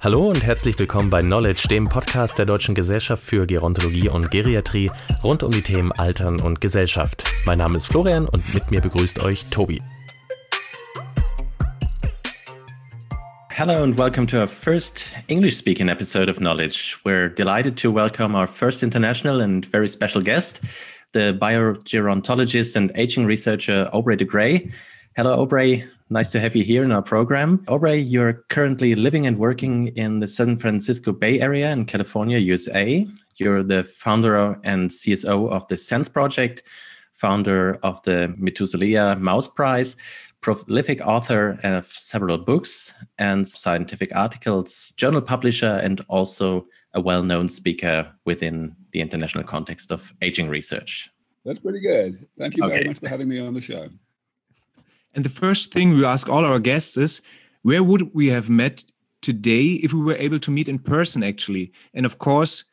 Hallo und herzlich willkommen bei Knowledge, dem Podcast der Deutschen Gesellschaft für Gerontologie und Geriatrie rund um die Themen Altern und Gesellschaft. Mein Name ist Florian und mit mir begrüßt euch Tobi. Hello and welcome to our first English speaking episode of Knowledge. We're delighted to welcome our first international and very special guest, the biogerontologist and aging researcher Aubrey de Grey. Hello, Aubrey. Nice to have you here in our program. Aubrey, you're currently living and working in the San Francisco Bay Area in California, USA. You're the founder and CSO of the SENS Project, founder of the Methuselah Mouse Prize, prolific author of several books and scientific articles, journal publisher, and also a well known speaker within the international context of aging research. That's pretty good. Thank you very much for having me on the show. And the first thing we ask all our guests is where would we have met today if we were able to meet in person, actually? And of course,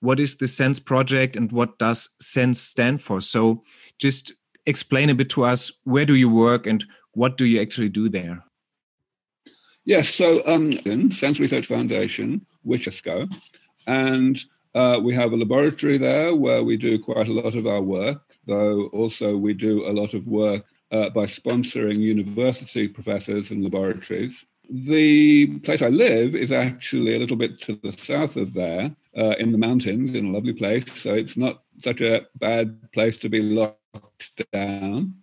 what is the SENS project and what does SENS stand for? So just explain a bit to us where do you work and what do you actually do there? Yes, so um, SENS Research Foundation, Wichesco, and uh, we have a laboratory there where we do quite a lot of our work, though also we do a lot of work uh, by sponsoring university professors and laboratories. The place I live is actually a little bit to the south of there, uh, in the mountains, in a lovely place. So it's not such a bad place to be locked down.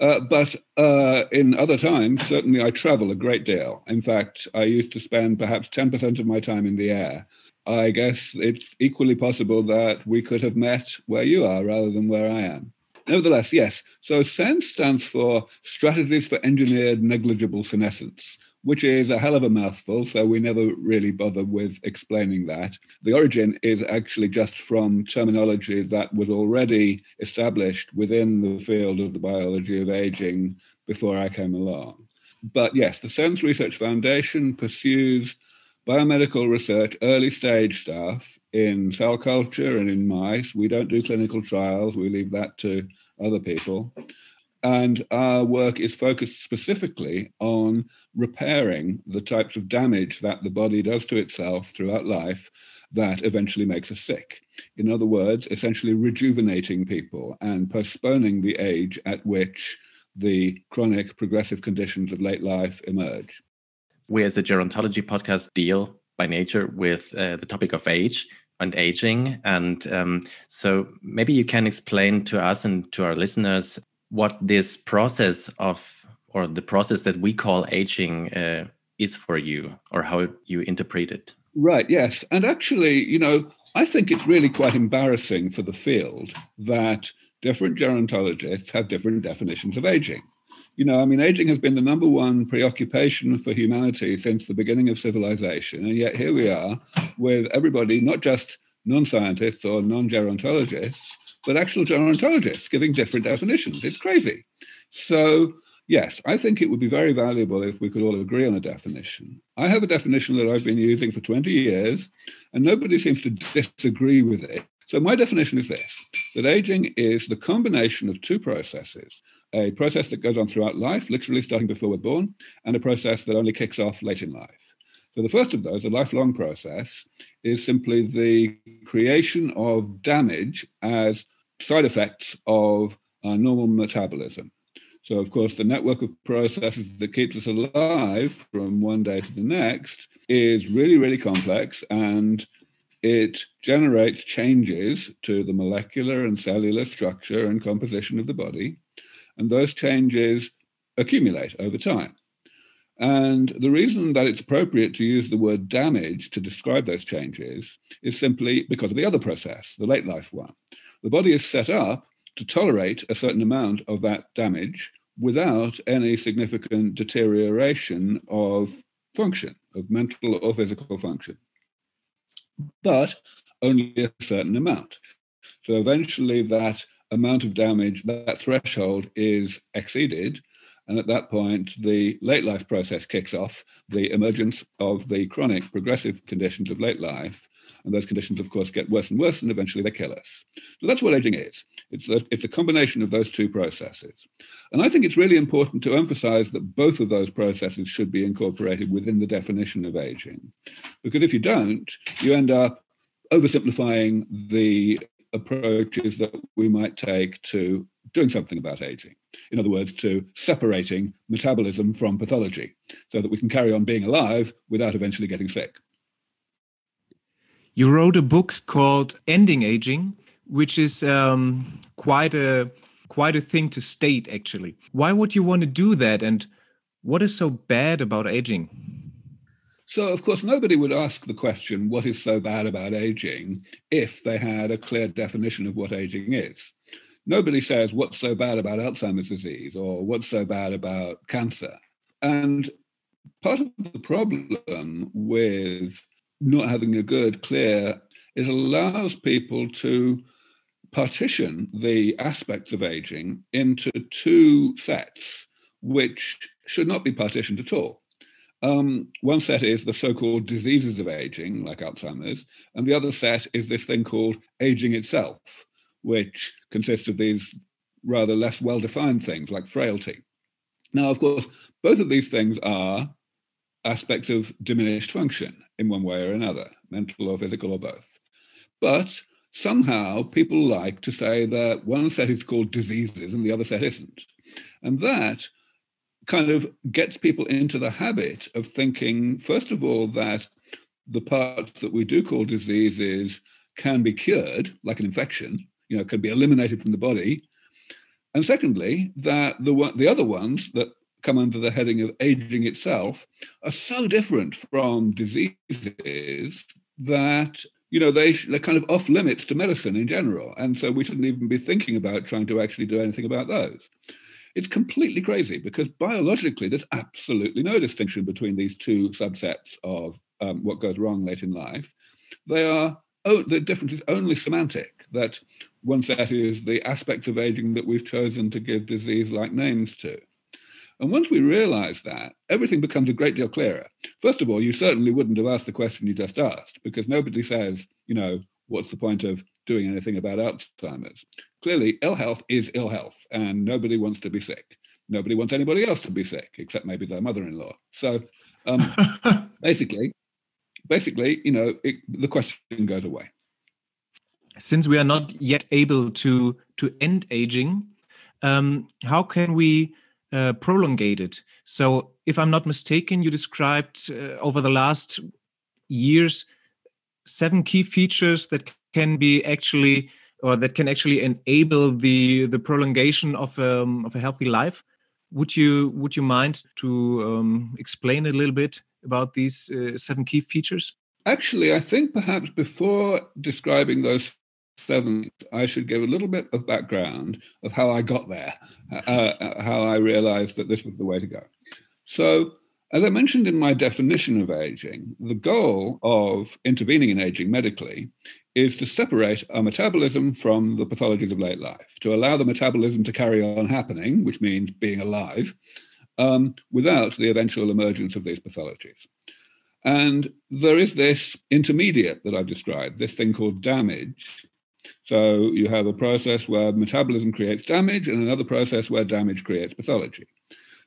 Uh, but uh, in other times, certainly I travel a great deal. In fact, I used to spend perhaps 10% of my time in the air. I guess it's equally possible that we could have met where you are rather than where I am. Nevertheless, yes. So SENS stands for Strategies for Engineered Negligible Senescence which is a hell of a mouthful, so we never really bother with explaining that. The origin is actually just from terminology that was already established within the field of the biology of aging before I came along. But yes, the SENS Research Foundation pursues biomedical research, early stage stuff in cell culture and in mice. We don't do clinical trials, we leave that to other people. And our work is focused specifically on repairing the types of damage that the body does to itself throughout life that eventually makes us sick. In other words, essentially rejuvenating people and postponing the age at which the chronic progressive conditions of late life emerge. We, as a gerontology podcast, deal by nature with uh, the topic of age and aging. And um, so maybe you can explain to us and to our listeners what this process of or the process that we call aging uh, is for you or how you interpret it. Right yes. And actually you know i think it's really quite embarrassing for the field that different gerontologists have different definitions of aging you know i mean aging has been the number one preoccupation for humanity since the beginning of civilization and yet here we are with everybody not just non-scientists or non-gerontologists but actual gerontologists giving different definitions. It's crazy. So, yes, I think it would be very valuable if we could all agree on a definition. I have a definition that I've been using for 20 years, and nobody seems to disagree with it. So, my definition is this that aging is the combination of two processes a process that goes on throughout life, literally starting before we're born, and a process that only kicks off late in life. So, the first of those, a lifelong process, is simply the creation of damage as side effects of our normal metabolism. So, of course, the network of processes that keeps us alive from one day to the next is really, really complex and it generates changes to the molecular and cellular structure and composition of the body. And those changes accumulate over time. And the reason that it's appropriate to use the word damage to describe those changes is simply because of the other process, the late life one the body is set up to tolerate a certain amount of that damage without any significant deterioration of function, of mental or physical function. But only a certain amount. So eventually, that amount of damage, that threshold is exceeded, And at that point, the late life process kicks off, the emergence of the chronic progressive conditions of late life. And those conditions, of course, get worse and worse, and eventually they kill us. So that's what aging is. It's a, it's a combination of those two processes. And I think it's really important to emphasize that both of those processes should be incorporated within the definition of aging. Because if you don't, you end up oversimplifying the approaches that we might take to doing something about aging. In other words, to separating metabolism from pathology so that we can carry on being alive without eventually getting sick. You wrote a book called Ending Aging, which is um, quite a quite a thing to state actually. Why would you want to do that and what is so bad about aging? So, of course, nobody would ask the question, what is so bad about aging, if they had a clear definition of what aging is. Nobody says, what's so bad about Alzheimer's disease or what's so bad about cancer. And part of the problem with not having a good, clear, it allows people to partition the aspects of aging into two sets, which should not be partitioned at all. Um, one set is the so-called diseases of aging, like Alzheimer's, and the other set is this thing called aging itself, which consists of these rather less well-defined things like frailty. Now, of course, both of these things are aspects of diminished function in one way or another, mental or physical or both. But somehow people like to say that one set is called diseases and the other set isn't. And that kind of gets people into the habit of thinking, first of all, that the parts that we do call diseases can be cured, like an infection, you know, can be eliminated from the body. And secondly, that the the other ones that come under the heading of aging itself are so different from diseases that you know they they're kind of off limits to medicine in general, and so we shouldn't even be thinking about trying to actually do anything about those. It's completely crazy because biologically, there's absolutely no distinction between these two subsets of um, what goes wrong late in life. They are, oh, the difference is only semantic, that one set is the aspect of aging that we've chosen to give disease like names to. And once we realize that, everything becomes a great deal clearer. First of all, you certainly wouldn't have asked the question you just asked because nobody says, you know, what's the point of doing anything about Alzheimer's? Clearly, ill health is ill health, and nobody wants to be sick. Nobody wants anybody else to be sick, except maybe their mother-in-law. So, um, basically, basically, you know, it, the question goes away. Since we are not yet able to to end aging, um, how can we uh, prolongate it? So, if I'm not mistaken, you described uh, over the last years seven key features that can be actually or that can actually enable the the prolongation of um, of a healthy life. Would you would you mind to um, explain a little bit about these uh, seven key features? Actually, I think perhaps before describing those seven, I should give a little bit of background of how I got there, uh, uh how I realized that this was the way to go. So as I mentioned in my definition of aging, the goal of intervening in aging medically is to separate our metabolism from the pathologies of late life, to allow the metabolism to carry on happening, which means being alive, um, without the eventual emergence of these pathologies. And there is this intermediate that I've described, this thing called damage. So you have a process where metabolism creates damage and another process where damage creates pathology.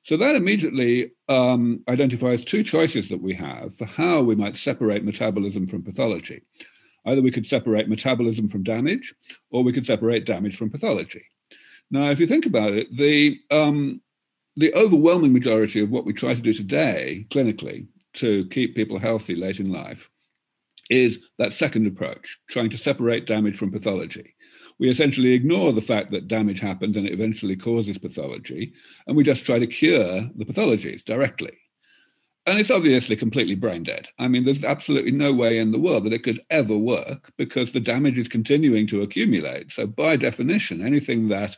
So that immediately um, identifies two choices that we have for how we might separate metabolism from pathology. Either we could separate metabolism from damage, or we could separate damage from pathology. Now, if you think about it, the um, the overwhelming majority of what we try to do today clinically to keep people healthy late in life is that second approach, trying to separate damage from pathology we essentially ignore the fact that damage happens and it eventually causes pathology, and we just try to cure the pathologies directly. And it's obviously completely brain dead. I mean, there's absolutely no way in the world that it could ever work because the damage is continuing to accumulate. So, by definition, anything that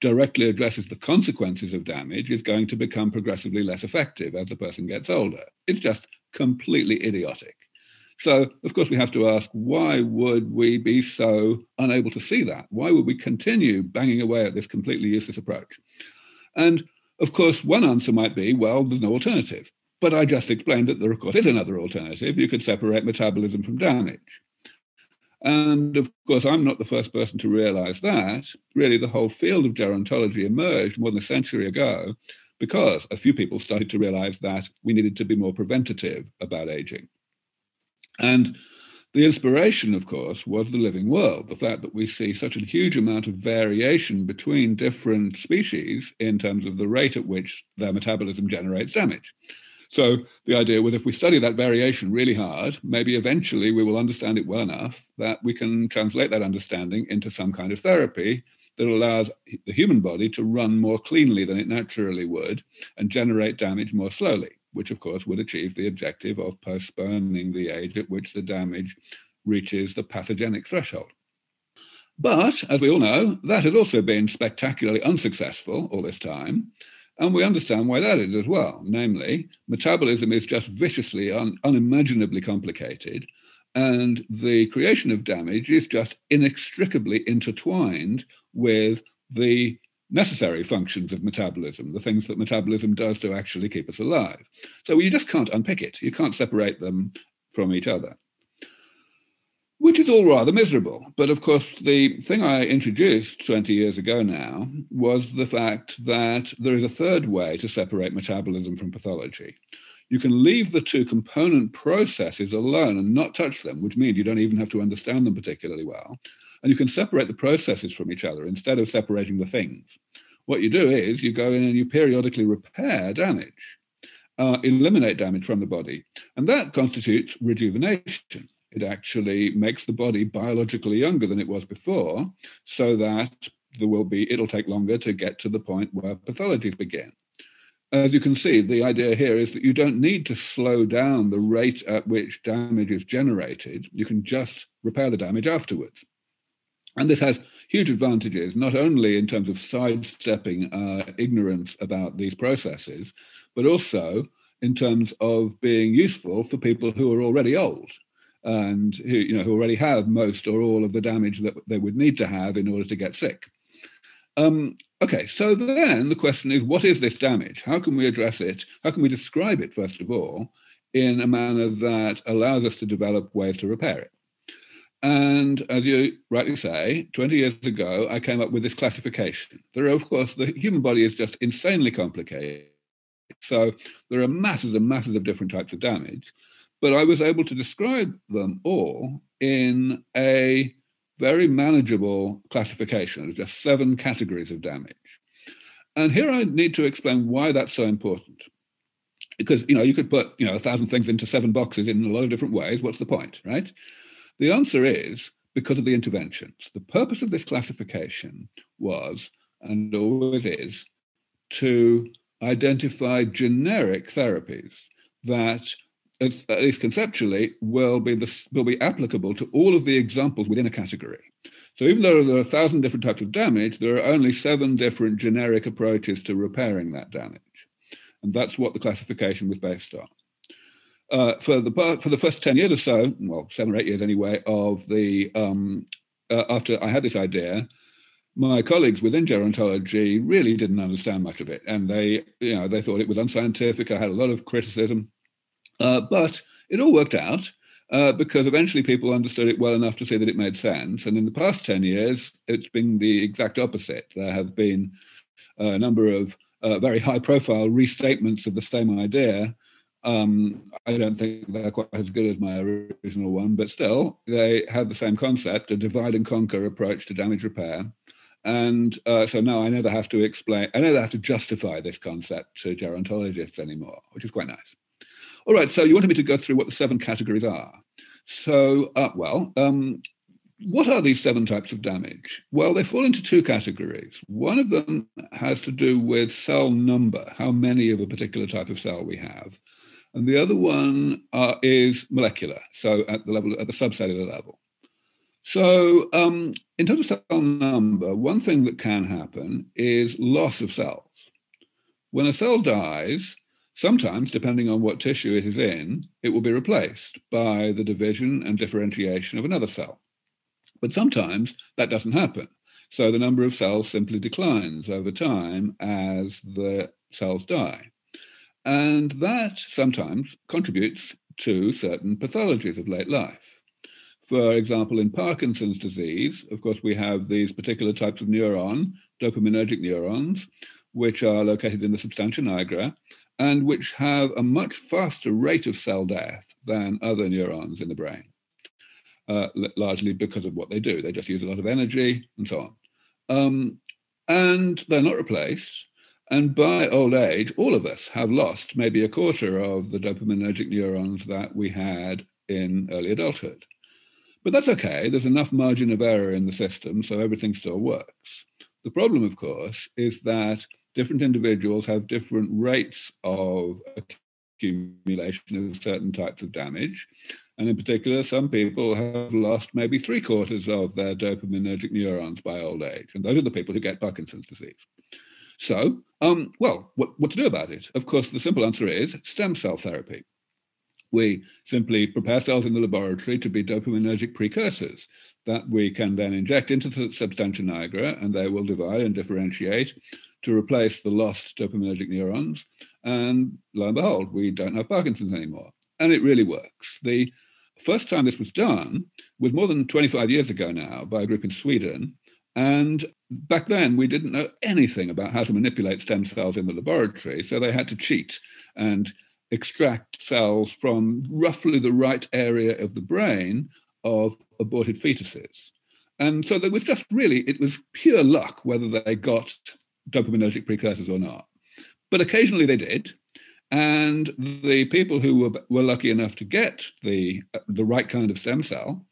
directly addresses the consequences of damage is going to become progressively less effective as the person gets older. It's just completely idiotic. So, of course, we have to ask why would we be so unable to see that? Why would we continue banging away at this completely useless approach? And Of course, one answer might be, well, there's no alternative. But I just explained that there, of course, is another alternative. You could separate metabolism from damage. And of course, I'm not the first person to realize that. Really, the whole field of gerontology emerged more than a century ago because a few people started to realize that we needed to be more preventative about aging. And the inspiration, of course, was the living world, the fact that we see such a huge amount of variation between different species in terms of the rate at which their metabolism generates damage. So the idea was if we study that variation really hard, maybe eventually we will understand it well enough that we can translate that understanding into some kind of therapy that allows the human body to run more cleanly than it naturally would and generate damage more slowly, which of course would achieve the objective of postponing the age at which the damage reaches the pathogenic threshold. But, as we all know, that has also been spectacularly unsuccessful all this time. And we understand why that is as well. Namely, metabolism is just viciously, un- unimaginably complicated. And the creation of damage is just inextricably intertwined with the necessary functions of metabolism, the things that metabolism does to actually keep us alive. So you just can't unpick it. You can't separate them from each other which is all rather miserable. But of course, the thing I introduced 20 years ago now was the fact that there is a third way to separate metabolism from pathology. You can leave the two component processes alone and not touch them, which means you don't even have to understand them particularly well. And you can separate the processes from each other instead of separating the things. What you do is you go in and you periodically repair damage, uh, eliminate damage from the body, and that constitutes rejuvenation it actually makes the body biologically younger than it was before, so that there will be, it'll take longer to get to the point where pathologies begin. As you can see, the idea here is that you don't need to slow down the rate at which damage is generated. You can just repair the damage afterwards. And this has huge advantages, not only in terms of sidestepping uh, ignorance about these processes, but also in terms of being useful for people who are already old and who you know who already have most or all of the damage that they would need to have in order to get sick. Um, okay, so then the question is, what is this damage? How can we address it? How can we describe it first of all in a manner that allows us to develop ways to repair it? And as you rightly say, 20 years ago, I came up with this classification. There are, of course, the human body is just insanely complicated. So there are masses and masses of different types of damage but I was able to describe them all in a very manageable classification of just seven categories of damage. And here I need to explain why that's so important. Because you know you could put you know a thousand things into seven boxes in a lot of different ways. What's the point, right? The answer is because of the interventions. The purpose of this classification was, and always is, to identify generic therapies that at least conceptually, will be the, will be applicable to all of the examples within a category. So even though there are a thousand different types of damage, there are only seven different generic approaches to repairing that damage, and that's what the classification was based on. Uh, for the for the first ten years or so, well, seven or eight years anyway, of the um, uh, after I had this idea, my colleagues within gerontology really didn't understand much of it, and they you know they thought it was unscientific. I had a lot of criticism. Uh, but it all worked out uh, because eventually people understood it well enough to say that it made sense. And in the past 10 years, it's been the exact opposite. There have been a number of uh, very high profile restatements of the same idea. Um, I don't think they're quite as good as my original one, but still, they have the same concept a divide and conquer approach to damage repair. And uh, so now I never have to explain, I never have to justify this concept to gerontologists anymore, which is quite nice. All right, so you wanted me to go through what the seven categories are. So, uh, well, um, what are these seven types of damage? Well, they fall into two categories. One of them has to do with cell number, how many of a particular type of cell we have. And the other one uh, is molecular, so at the level, at the subcellular level. So, um, in terms of cell number, one thing that can happen is loss of cells. When a cell dies, Sometimes, depending on what tissue it is in, it will be replaced by the division and differentiation of another cell. But sometimes that doesn't happen. So the number of cells simply declines over time as the cells die. And that sometimes contributes to certain pathologies of late life. For example, in Parkinson's disease, of course, we have these particular types of neuron, dopaminergic neurons, which are located in the substantia nigra and which have a much faster rate of cell death than other neurons in the brain, uh, largely because of what they do. They just use a lot of energy and so on. Um, and they're not replaced. And by old age, all of us have lost maybe a quarter of the dopaminergic neurons that we had in early adulthood. But that's okay. There's enough margin of error in the system, so everything still works. The problem, of course, is that different individuals have different rates of accumulation of certain types of damage. And in particular, some people have lost maybe three quarters of their dopaminergic neurons by old age. And those are the people who get Parkinson's disease. So, um, well, what, what to do about it? Of course, the simple answer is stem cell therapy. We simply prepare cells in the laboratory to be dopaminergic precursors that we can then inject into the substantia nigra, and they will divide and differentiate to replace the lost dopaminergic neurons. And lo and behold, we don't have Parkinson's anymore. And it really works. The first time this was done was more than 25 years ago now by a group in Sweden. And back then, we didn't know anything about how to manipulate stem cells in the laboratory. So they had to cheat and extract cells from roughly the right area of the brain of aborted fetuses. And so there was just really, it was pure luck whether they got dopaminergic precursors or not. But occasionally they did. And the people who were, were lucky enough to get the, the right kind of stem cell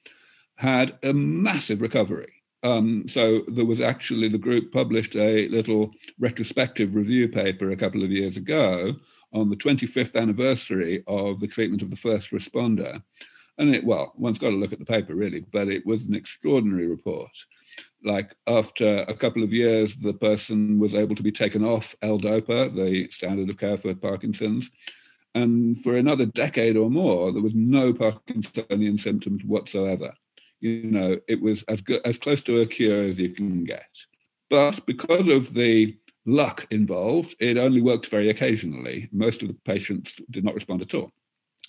had a massive recovery. Um, so there was actually the group published a little retrospective review paper a couple of years ago on the 25th anniversary of the treatment of the first responder. And it, well, one's got to look at the paper really, but it was an extraordinary report. Like after a couple of years, the person was able to be taken off L-DOPA, the standard of care for Parkinson's. And for another decade or more, there was no Parkinsonian symptoms whatsoever. You know, it was as good, as close to a cure as you can get. But because of the luck involved, it only worked very occasionally. Most of the patients did not respond at all.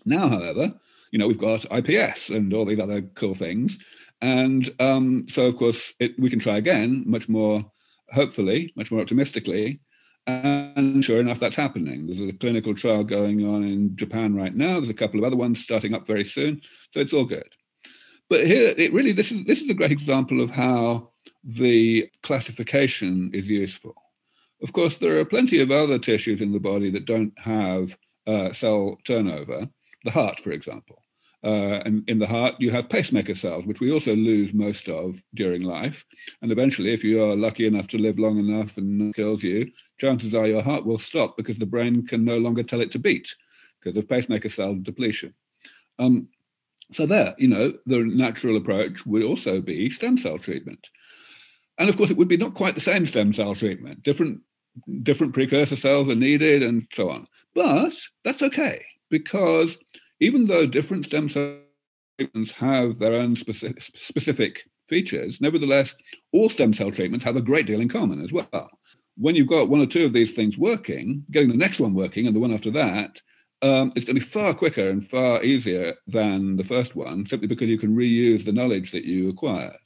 Now, however, you know, we've got IPS and all these other cool things. And um, so, of course, it, we can try again, much more, hopefully, much more optimistically. And sure enough, that's happening. There's a clinical trial going on in Japan right now. There's a couple of other ones starting up very soon. So it's all good. But here, it really, this is, this is a great example of how the classification is useful. Of course, there are plenty of other tissues in the body that don't have uh, cell turnover, the heart, for example. Uh, and in the heart, you have pacemaker cells, which we also lose most of during life. And eventually, if you are lucky enough to live long enough and kills you, chances are your heart will stop because the brain can no longer tell it to beat because of pacemaker cell depletion. Um, so there, you know, the natural approach would also be stem cell treatment. And of course, it would be not quite the same stem cell treatment. Different, different precursor cells are needed and so on. But that's okay because even though different stem cell treatments have their own specific, specific features, nevertheless, all stem cell treatments have a great deal in common as well. When you've got one or two of these things working, getting the next one working and the one after that, um, it's going to be far quicker and far easier than the first one, simply because you can reuse the knowledge that you acquired.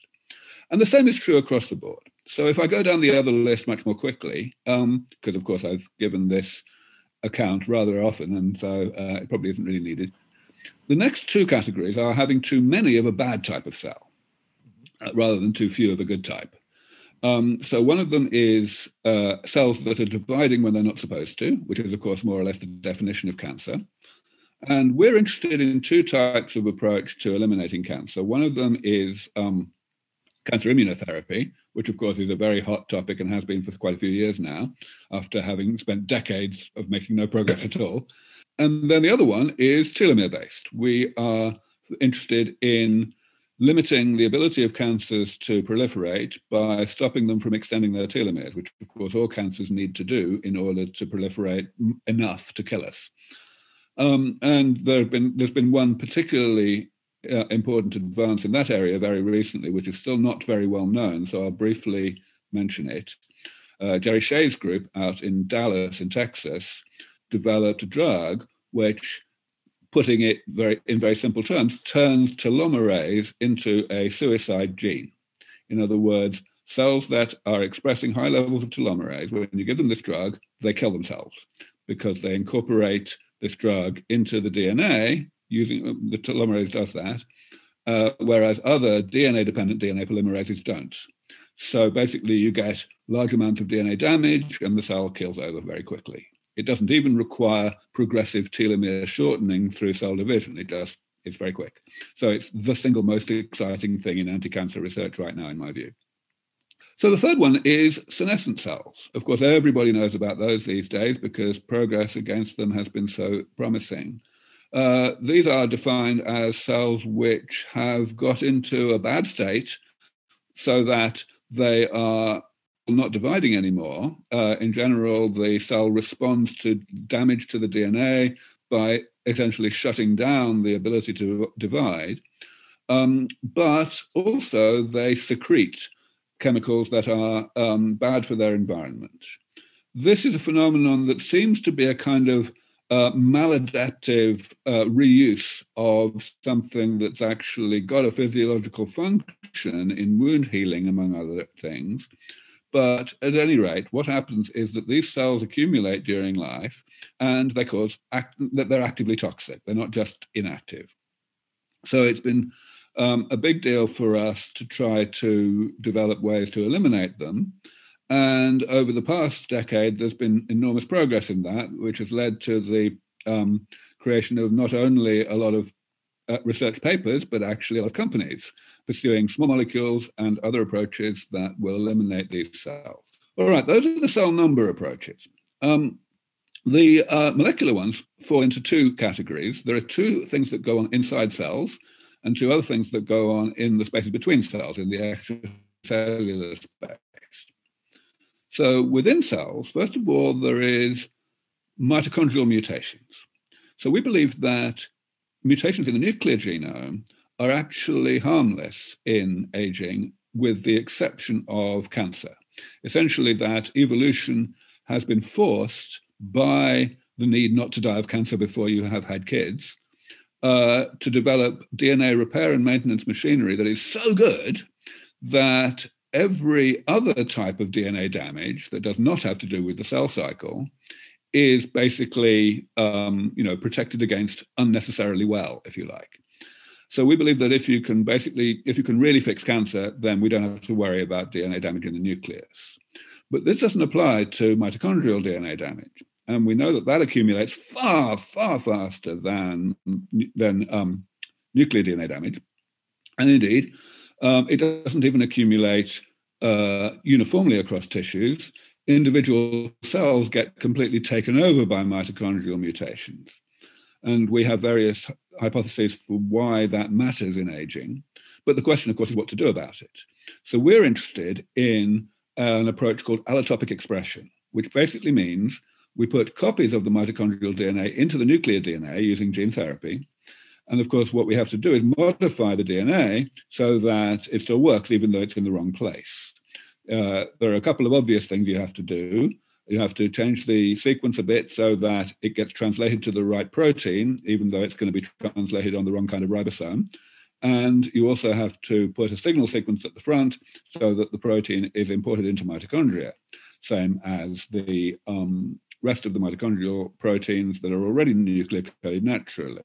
And the same is true across the board. So if I go down the other list much more quickly, because um, of course I've given this account rather often, and so uh, it probably isn't really needed. The next two categories are having too many of a bad type of cell uh, rather than too few of a good type. Um, so one of them is uh, cells that are dividing when they're not supposed to, which is, of course, more or less the definition of cancer. And we're interested in two types of approach to eliminating cancer. One of them is um, cancer immunotherapy, which of course is a very hot topic and has been for quite a few years now, after having spent decades of making no progress at all. And then the other one is telomere based. We are interested in limiting the ability of cancers to proliferate by stopping them from extending their telomeres, which of course all cancers need to do in order to proliferate enough to kill us. Um, and there have been there's been one particularly uh, important advance in that area very recently, which is still not very well known. So I'll briefly mention it. uh, Jerry Shay's group out in Dallas in Texas developed a drug which, putting it very in very simple terms, turns telomerase into a suicide gene. In other words, cells that are expressing high levels of telomerase, when you give them this drug, they kill themselves because they incorporate this drug into the DNA using the telomerase does that, uh, whereas other DNA-dependent DNA polymerases don't. So basically, you get large amounts of DNA damage, and the cell kills over very quickly. It doesn't even require progressive telomere shortening through cell division. It just it's very quick. So it's the single most exciting thing in anti-cancer research right now, in my view. So the third one is senescent cells. Of course, everybody knows about those these days because progress against them has been so promising. Uh, these are defined as cells which have got into a bad state so that they are not dividing anymore. Uh, in general, the cell responds to damage to the DNA by essentially shutting down the ability to divide. Um, but also, they secrete chemicals that are um, bad for their environment. This is a phenomenon that seems to be a kind of uh, maladaptive uh, reuse of something that's actually got a physiological function in wound healing, among other things. But at any rate, what happens is that these cells accumulate during life and they cause act- that they're actively toxic. They're not just inactive. So it's been um, a big deal for us to try to develop ways to eliminate them. And over the past decade, there's been enormous progress in that, which has led to the um, creation of not only a lot of uh, research papers, but actually a lot of companies pursuing small molecules and other approaches that will eliminate these cells. All right, those are the cell number approaches. Um, the uh, molecular ones fall into two categories. There are two things that go on inside cells, and two other things that go on in the spaces between cells, in the extracellular space. So within cells, first of all, there is mitochondrial mutations. So we believe that mutations in the nuclear genome are actually harmless in aging, with the exception of cancer. Essentially, that evolution has been forced by the need not to die of cancer before you have had kids uh, to develop DNA repair and maintenance machinery that is so good that every other type of DNA damage that does not have to do with the cell cycle is basically um, you know protected against unnecessarily well, if you like. So we believe that if you can basically, if you can really fix cancer, then we don't have to worry about DNA damage in the nucleus. But this doesn't apply to mitochondrial DNA damage. And we know that that accumulates far, far faster than, than um, nuclear DNA damage. And indeed, um, it doesn't even accumulate uh, uniformly across tissues. Individual cells get completely taken over by mitochondrial mutations. And we have various hypotheses for why that matters in aging. But the question, of course, is what to do about it. So we're interested in an approach called allotopic expression, which basically means we put copies of the mitochondrial DNA into the nuclear DNA using gene therapy. And of course, what we have to do is modify the DNA so that it still works, even though it's in the wrong place. Uh, there are a couple of obvious things you have to do. You have to change the sequence a bit so that it gets translated to the right protein, even though it's going to be translated on the wrong kind of ribosome. And you also have to put a signal sequence at the front so that the protein is imported into mitochondria, same as the um, rest of the mitochondrial proteins that are already nuclear coded naturally.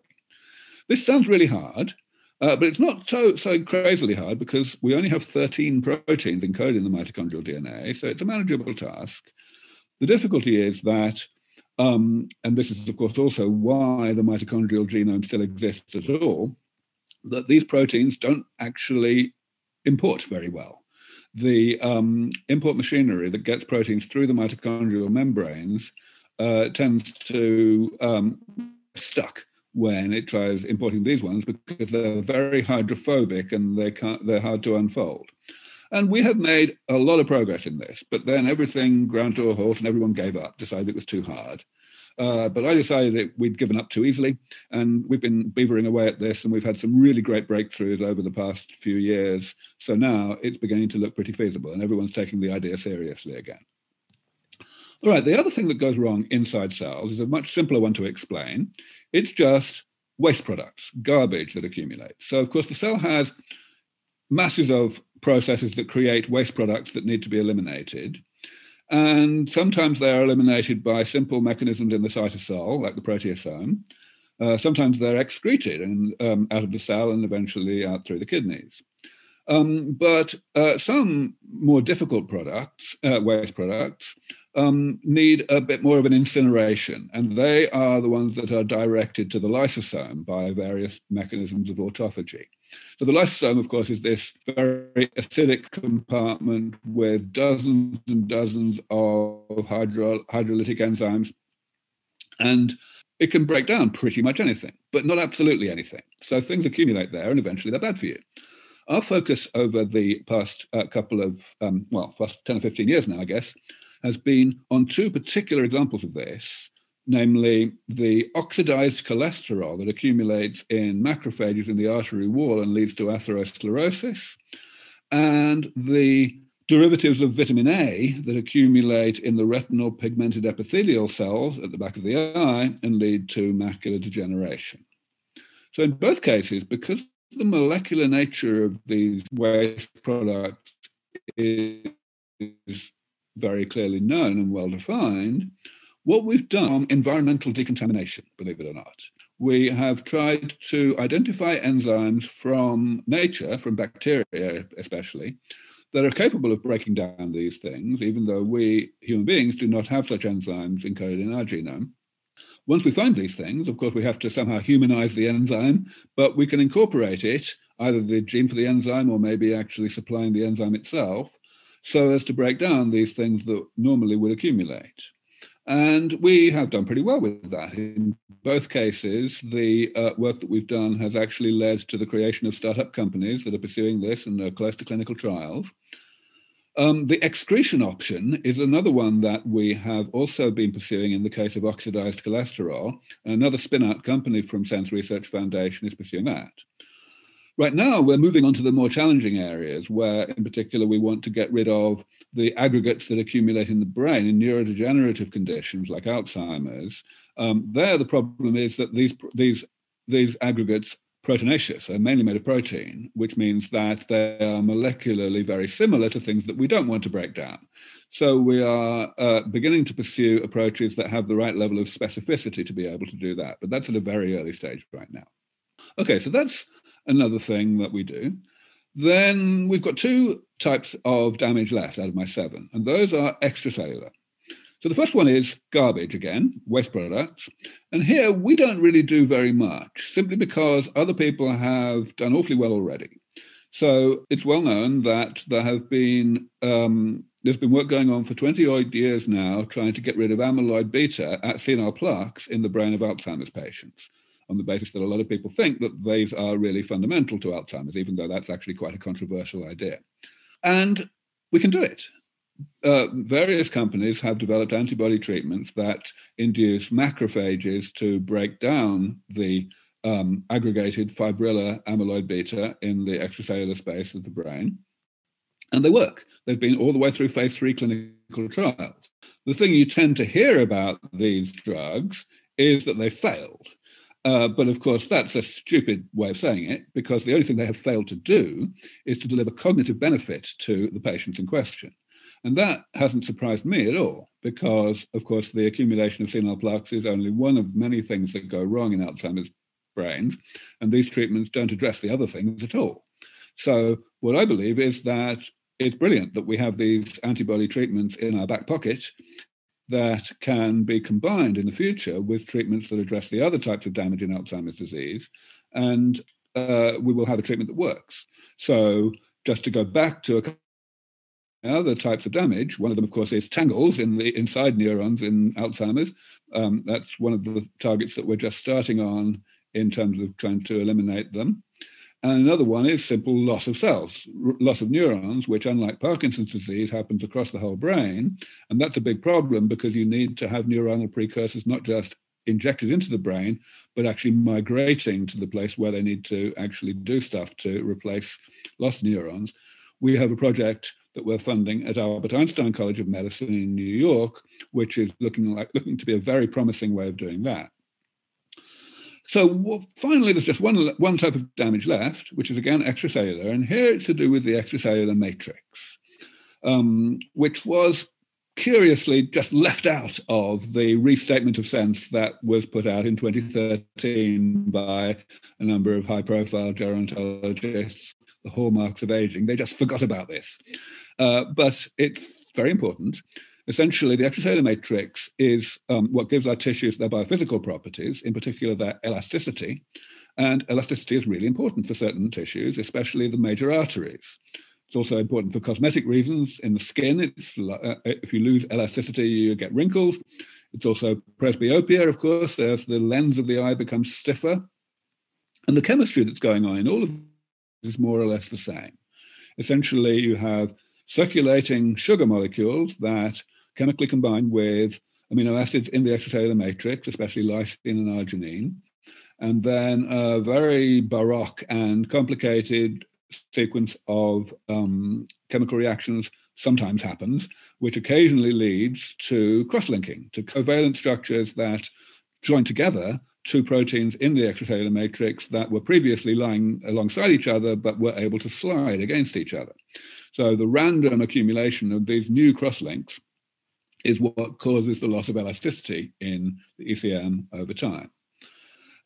This sounds really hard, uh, but it's not so so crazily hard because we only have 13 proteins encoded in the mitochondrial DNA, so it's a manageable task. The difficulty is that, um, and this is, of course, also why the mitochondrial genome still exists at all, that these proteins don't actually import very well. The um, import machinery that gets proteins through the mitochondrial membranes uh, tends to um, stuck when it tries importing these ones because they're very hydrophobic and they can't, they're hard to unfold. And we have made a lot of progress in this, but then everything ground to a halt and everyone gave up, decided it was too hard. Uh, but I decided that we'd given up too easily, and we've been beavering away at this, and we've had some really great breakthroughs over the past few years. So now it's beginning to look pretty feasible, and everyone's taking the idea seriously again. All right, the other thing that goes wrong inside cells is a much simpler one to explain. It's just waste products, garbage that accumulates. So, of course, the cell has masses of processes that create waste products that need to be eliminated. And sometimes they are eliminated by simple mechanisms in the cytosol, like the proteasome. Uh, sometimes they're excreted and, um, out of the cell and eventually out through the kidneys. Um, but uh, some more difficult products, uh, waste products, um, need a bit more of an incineration, and they are the ones that are directed to the lysosome by various mechanisms of autophagy. So the lysosome, of course, is this very acidic compartment with dozens and dozens of hydro, hydrolytic enzymes, and it can break down pretty much anything, but not absolutely anything. So things accumulate there, and eventually they're bad for you. Our focus over the past uh, couple of, um, well, past 10 or 15 years now, I guess, has been on two particular examples of this, namely the oxidized cholesterol that accumulates in macrophages in the artery wall and leads to atherosclerosis, and the derivatives of vitamin A that accumulate in the retinal pigmented epithelial cells at the back of the eye and lead to macular degeneration. So, in both cases, because the molecular nature of these waste products is very clearly known and well defined, what we've done environmental decontamination, believe it or not. We have tried to identify enzymes from nature, from bacteria especially, that are capable of breaking down these things, even though we human beings do not have such enzymes encoded in our genome. Once we find these things, of course, we have to somehow humanize the enzyme, but we can incorporate it, either the gene for the enzyme or maybe actually supplying the enzyme itself, so as to break down these things that normally would accumulate. And we have done pretty well with that. In both cases, the uh, work that we've done has actually led to the creation of startup companies that are pursuing this and are close to clinical trials. Um, the excretion option is another one that we have also been pursuing in the case of oxidized cholesterol. Another spin out company from SENS Research Foundation is pursuing that. Right now, we're moving on to the more challenging areas where, in particular, we want to get rid of the aggregates that accumulate in the brain in neurodegenerative conditions like Alzheimer's. Um, there, the problem is that these, these, these aggregates proteinaceous are mainly made of protein, which means that they are molecularly very similar to things that we don't want to break down. So we are uh, beginning to pursue approaches that have the right level of specificity to be able to do that. But that's at a very early stage right now. Okay, so that's another thing that we do. Then we've got two types of damage left out of my seven, and those are extracellular. So the first one is garbage again, waste products. And here we don't really do very much, simply because other people have done awfully well already. So it's well known that there have been um, there's been work going on for 20 odd years now trying to get rid of amyloid beta at senile plaques in the brain of Alzheimer's patients on the basis that a lot of people think that these are really fundamental to Alzheimer's, even though that's actually quite a controversial idea. And we can do it. Uh, various companies have developed antibody treatments that induce macrophages to break down the um, aggregated fibrillar amyloid beta in the extracellular space of the brain. And they work. They've been all the way through phase three clinical trials. The thing you tend to hear about these drugs is that they failed. Uh, but of course, that's a stupid way of saying it because the only thing they have failed to do is to deliver cognitive benefit to the patients in question. And that hasn't surprised me at all because, of course, the accumulation of senile plaques is only one of many things that go wrong in Alzheimer's brains. And these treatments don't address the other things at all. So, what I believe is that it's brilliant that we have these antibody treatments in our back pocket that can be combined in the future with treatments that address the other types of damage in Alzheimer's disease. And uh, we will have a treatment that works. So, just to go back to other types of damage, one of them, of course, is tangles in the inside neurons in Alzheimer's. Um, that's one of the targets that we're just starting on in terms of trying to eliminate them. And another one is simple loss of cells, loss of neurons, which, unlike Parkinson's disease, happens across the whole brain. And that's a big problem because you need to have neuronal precursors not just injected into the brain, but actually migrating to the place where they need to actually do stuff to replace lost neurons. We have a project that we're funding at Albert Einstein College of Medicine in New York, which is looking like looking to be a very promising way of doing that. So finally, there's just one, one type of damage left, which is again extracellular. And here it's to do with the extracellular matrix, um, which was curiously just left out of the restatement of SENS that was put out in 2013 by a number of high profile gerontologists, the hallmarks of aging. They just forgot about this. Uh, but it's very important. Essentially, the extracellular matrix is um, what gives our tissues their biophysical properties, in particular their elasticity. And elasticity is really important for certain tissues, especially the major arteries. It's also important for cosmetic reasons. In the skin, it's, uh, if you lose elasticity, you get wrinkles. It's also presbyopia, of course, as the lens of the eye becomes stiffer. And the chemistry that's going on in all of this is more or less the same. Essentially, you have circulating sugar molecules that chemically combined with amino acids in the extracellular matrix, especially lysine and arginine, and then a very baroque and complicated sequence of um, chemical reactions sometimes happens, which occasionally leads to cross-linking, to covalent structures that join together two proteins in the extracellular matrix that were previously lying alongside each other but were able to slide against each other. So the random accumulation of these new crosslinks is what causes the loss of elasticity in the ECM over time.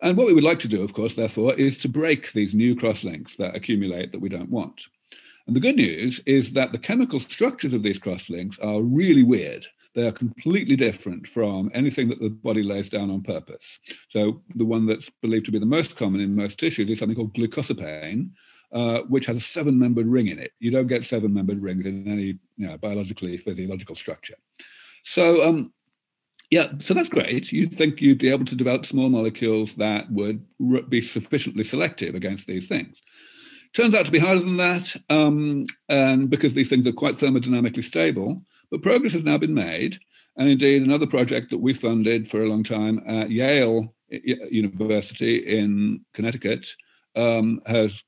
And what we would like to do, of course, therefore, is to break these new crosslinks that accumulate that we don't want. And the good news is that the chemical structures of these crosslinks are really weird. They are completely different from anything that the body lays down on purpose. So the one that's believed to be the most common in most tissues is something called glucosepane, uh, which has a seven-membered ring in it. You don't get seven-membered rings in any you know, biologically physiological structure. So, um, yeah, so that's great. You'd think you'd be able to develop small molecules that would be sufficiently selective against these things. Turns out to be harder than that, um, and because these things are quite thermodynamically stable. But progress has now been made, and indeed, another project that we funded for a long time at Yale University in Connecticut um, has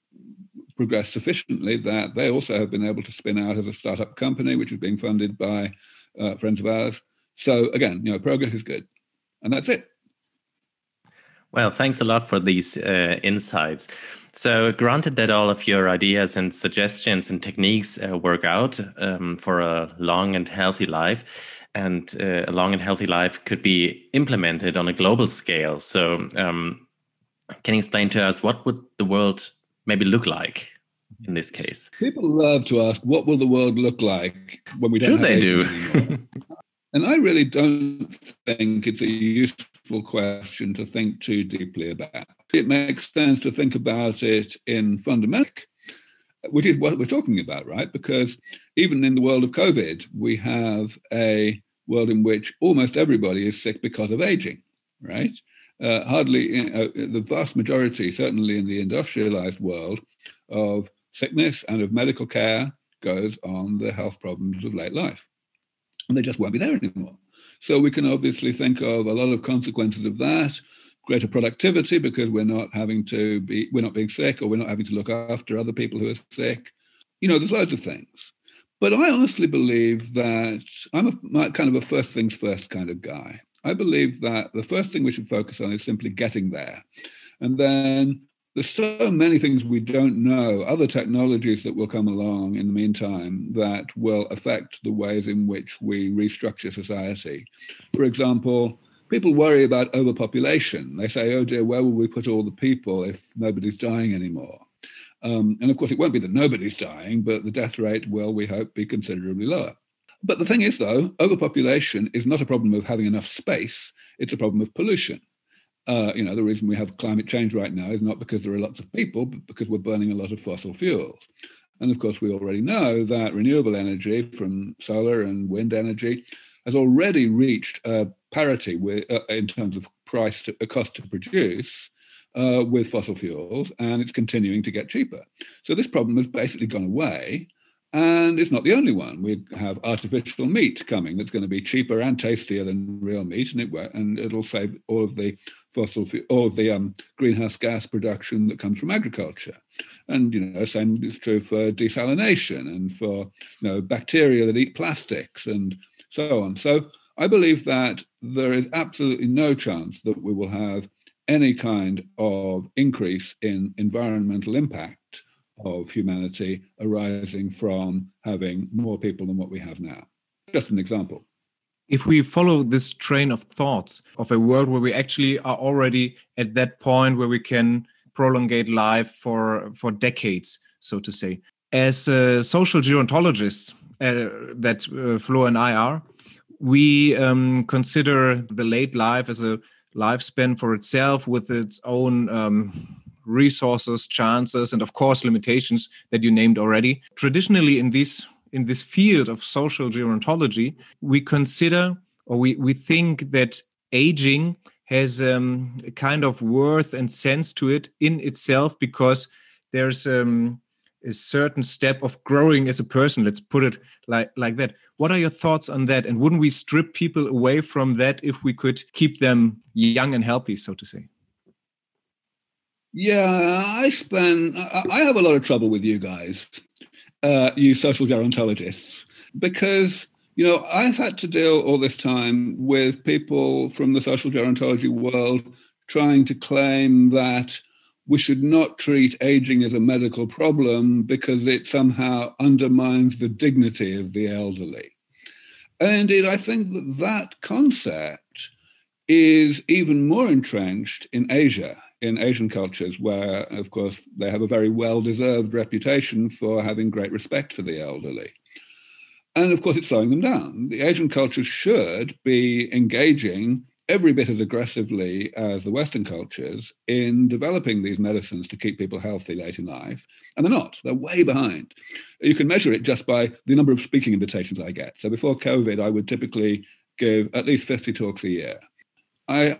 progressed sufficiently that they also have been able to spin out as a startup company, which is being funded by uh, friends of ours. So again, you know, progress is good, and that's it. Well, thanks a lot for these uh, insights. So, granted that all of your ideas and suggestions and techniques uh, work out um, for a long and healthy life, and uh, a long and healthy life could be implemented on a global scale. So, um, can you explain to us what would the world maybe look like in this case? People love to ask, "What will the world look like when we don't?" Do they do? and I really don't think it's a useful question to think too deeply about. It makes sense to think about it in fundamental, which is what we're talking about, right? Because even in the world of COVID, we have a world in which almost everybody is sick because of aging, right? Uh, hardly you know, the vast majority, certainly in the industrialized world, of sickness and of medical care goes on the health problems of late life. And they just won't be there anymore. So we can obviously think of a lot of consequences of that, greater productivity because we're not having to be, we're not being sick or we're not having to look after other people who are sick. You know, there's loads of things. But I honestly believe that I'm a kind of a first things first kind of guy. I believe that the first thing we should focus on is simply getting there. And then there's so many things we don't know, other technologies that will come along in the meantime that will affect the ways in which we restructure society. For example, people worry about overpopulation. They say, oh dear, where will we put all the people if nobody's dying anymore? Um, and of course, it won't be that nobody's dying, but the death rate will, we hope, be considerably lower. But the thing is, though, overpopulation is not a problem of having enough space, it's a problem of pollution. Uh, you know, the reason we have climate change right now is not because there are lots of people, but because we're burning a lot of fossil fuels. And of course, we already know that renewable energy from solar and wind energy has already reached a parity with, uh, in terms of price to, a cost to produce uh, with fossil fuels, and it's continuing to get cheaper. So this problem has basically gone away. And it's not the only one. We have artificial meat coming that's going to be cheaper and tastier than real meat, and it and it'll save all of the fossil fuel or the um, greenhouse gas production that comes from agriculture. And you know, same is true for desalination and for you know bacteria that eat plastics and so on. So I believe that there is absolutely no chance that we will have any kind of increase in environmental impact of humanity arising from having more people than what we have now. Just an example. If we follow this train of thoughts of a world where we actually are already at that point where we can prolongate life for for decades, so to say, as uh, social gerontologists uh, that uh, Flo and I are, we um, consider the late life as a lifespan for itself with its own um, resources, chances, and of course limitations that you named already. Traditionally, in this in this field of social gerontology, we consider or we, we think that aging has um, a kind of worth and sense to it in itself because there's um, a certain step of growing as a person. Let's put it like like that. What are your thoughts on that? And wouldn't we strip people away from that if we could keep them young and healthy, so to say? Yeah, I spend, I have a lot of trouble with you guys, uh, you social gerontologists, because, you know, I've had to deal all this time with people from the social gerontology world trying to claim that we should not treat aging as a medical problem because it somehow undermines the dignity of the elderly. And indeed, I think that that concept is even more entrenched in Asia in Asian cultures, where, of course, they have a very well deserved reputation for having great respect for the elderly. And of course, it's slowing them down. The Asian cultures should be engaging every bit as aggressively as the Western cultures in developing these medicines to keep people healthy late in life. And they're not, they're way behind. You can measure it just by the number of speaking invitations I get. So before COVID, I would typically give at least 50 talks a year. I,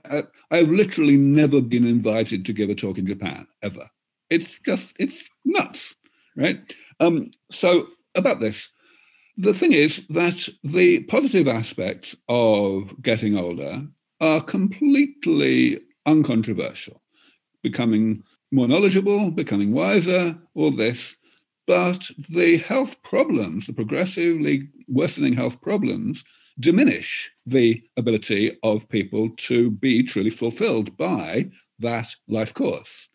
I have literally never been invited to give a talk in Japan ever. It's just it's nuts, right? Um, so about this, the thing is that the positive aspects of getting older are completely uncontroversial. Becoming more knowledgeable, becoming wiser, all this. But the health problems, the progressively worsening health problems, diminish the ability of people to be truly fulfilled by that life course.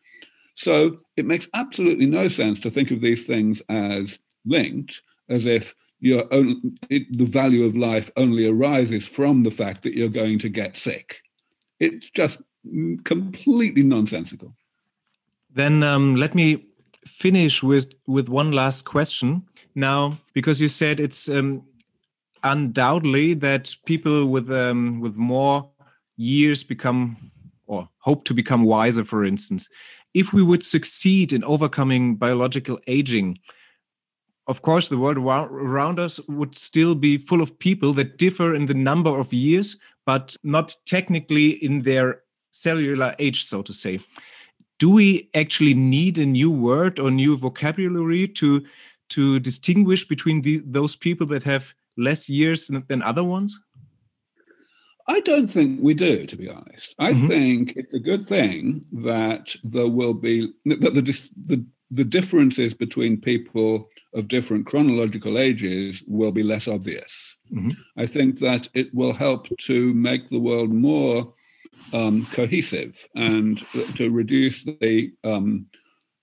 So it makes absolutely no sense to think of these things as linked, as if your own, it, the value of life only arises from the fact that you're going to get sick. It's just completely nonsensical. Then um, let me finish with with one last question. Now, because you said it's um, undoubtedly that people with um, with more years become or hope to become wiser for instance. If we would succeed in overcoming biological aging of course the world around us would still be full of people that differ in the number of years but not technically in their cellular age so to say. Do we actually need a new word or new vocabulary to to distinguish between the, those people that have less years than other ones? I don't think we do, to be honest. I mm-hmm. think it's a good thing that there will be that the, the the differences between people of different chronological ages will be less obvious. Mm-hmm. I think that it will help to make the world more um, cohesive and to reduce the um,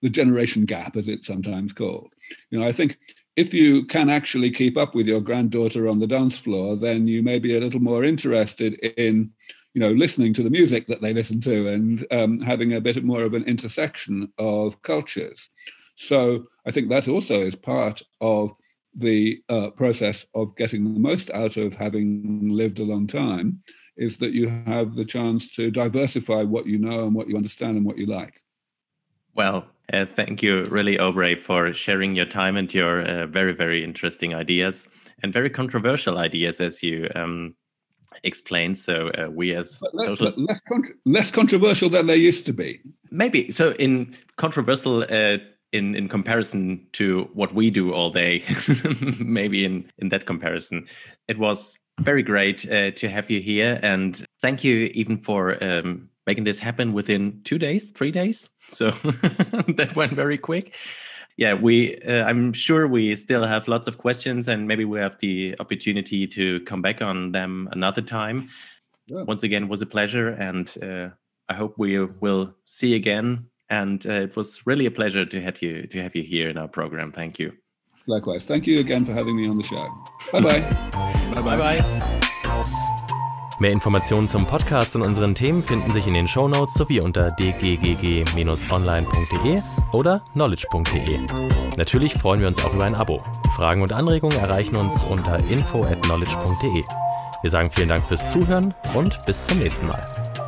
the generation gap, as it's sometimes called. You know, I think if you can actually keep up with your granddaughter on the dance floor, then you may be a little more interested in, you know, listening to the music that they listen to and um, having a bit more of an intersection of cultures. So I think that also is part of the uh, process of getting the most out of having lived a long time is that you have the chance to diversify what you know and what you understand and what you like. Well, uh, thank you, really, Aubrey, for sharing your time and your uh, very, very interesting ideas and very controversial ideas, as you um, explained. So uh, we, as less, social... less, less, controversial than they used to be. Maybe so. In controversial uh, in in comparison to what we do all day maybe in in that comparison it was very great uh, to have you here and thank you even for um, making this happen within two days three days so that went very quick yeah we uh, i'm sure we still have lots of questions and maybe we have the opportunity to come back on them another time yeah. once again was a pleasure and uh, i hope we will see again and uh, it was really a pleasure to have you to have you here in our program. Thank you. Likewise. Thank you again for having me on the show. Bye bye. bye bye. Mehr Informationen zum Podcast und unseren Themen finden sich in den Shownotes sowie unter dggg-online.de oder knowledge.de. Natürlich freuen wir uns auch über ein Abo. Fragen und Anregungen erreichen uns unter info at knowledge.de. Wir sagen vielen Dank fürs Zuhören und bis zum nächsten Mal.